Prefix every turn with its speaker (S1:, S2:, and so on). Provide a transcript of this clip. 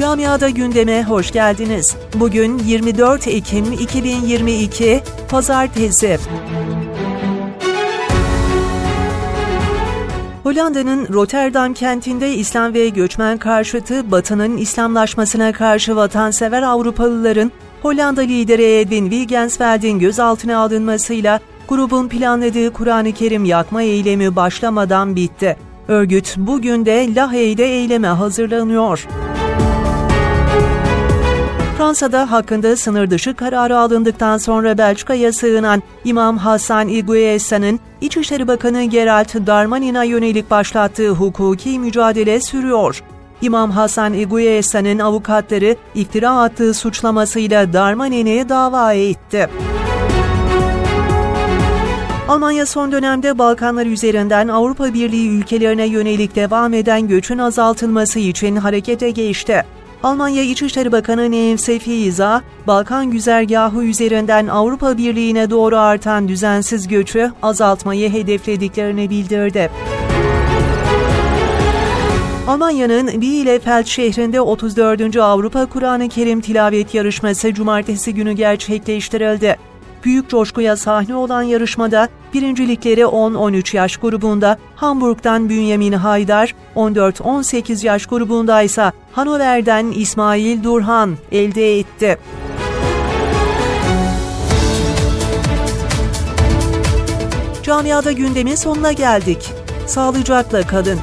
S1: Camiada gündeme hoş geldiniz. Bugün 24 Ekim 2022 Pazartesi. Hollanda'nın Rotterdam kentinde İslam ve göçmen karşıtı Batı'nın İslamlaşmasına karşı vatansever Avrupalıların Hollanda lideri Edwin Wigensveld'in gözaltına alınmasıyla grubun planladığı Kur'an-ı Kerim yakma eylemi başlamadan bitti. Örgüt bugün de Lahey'de eyleme hazırlanıyor. Fransa'da hakkında sınır dışı kararı alındıktan sonra Belçika'ya sığınan İmam Hasan Iguesa'nın İçişleri Bakanı Gerald Darmanin'a yönelik başlattığı hukuki mücadele sürüyor. İmam Hasan Iguesa'nın avukatları iftira attığı suçlamasıyla Darmanin'i dava etti. Almanya son dönemde Balkanlar üzerinden Avrupa Birliği ülkelerine yönelik devam eden göçün azaltılması için harekete geçti. Almanya İçişleri Bakanı Neim İza, Balkan güzergahı üzerinden Avrupa Birliği'ne doğru artan düzensiz göçü azaltmayı hedeflediklerini bildirdi. Almanya'nın Bielefeld şehrinde 34. Avrupa Kur'an-ı Kerim tilavet yarışması cumartesi günü gerçekleştirildi. Büyük coşkuya sahne olan yarışmada birincilikleri 10-13 yaş grubunda Hamburg'dan Bünyamin Haydar, 14-18 yaş grubunda ise Hanover'den İsmail Durhan elde etti. Camiada gündemin sonuna geldik. Sağlıcakla kalın.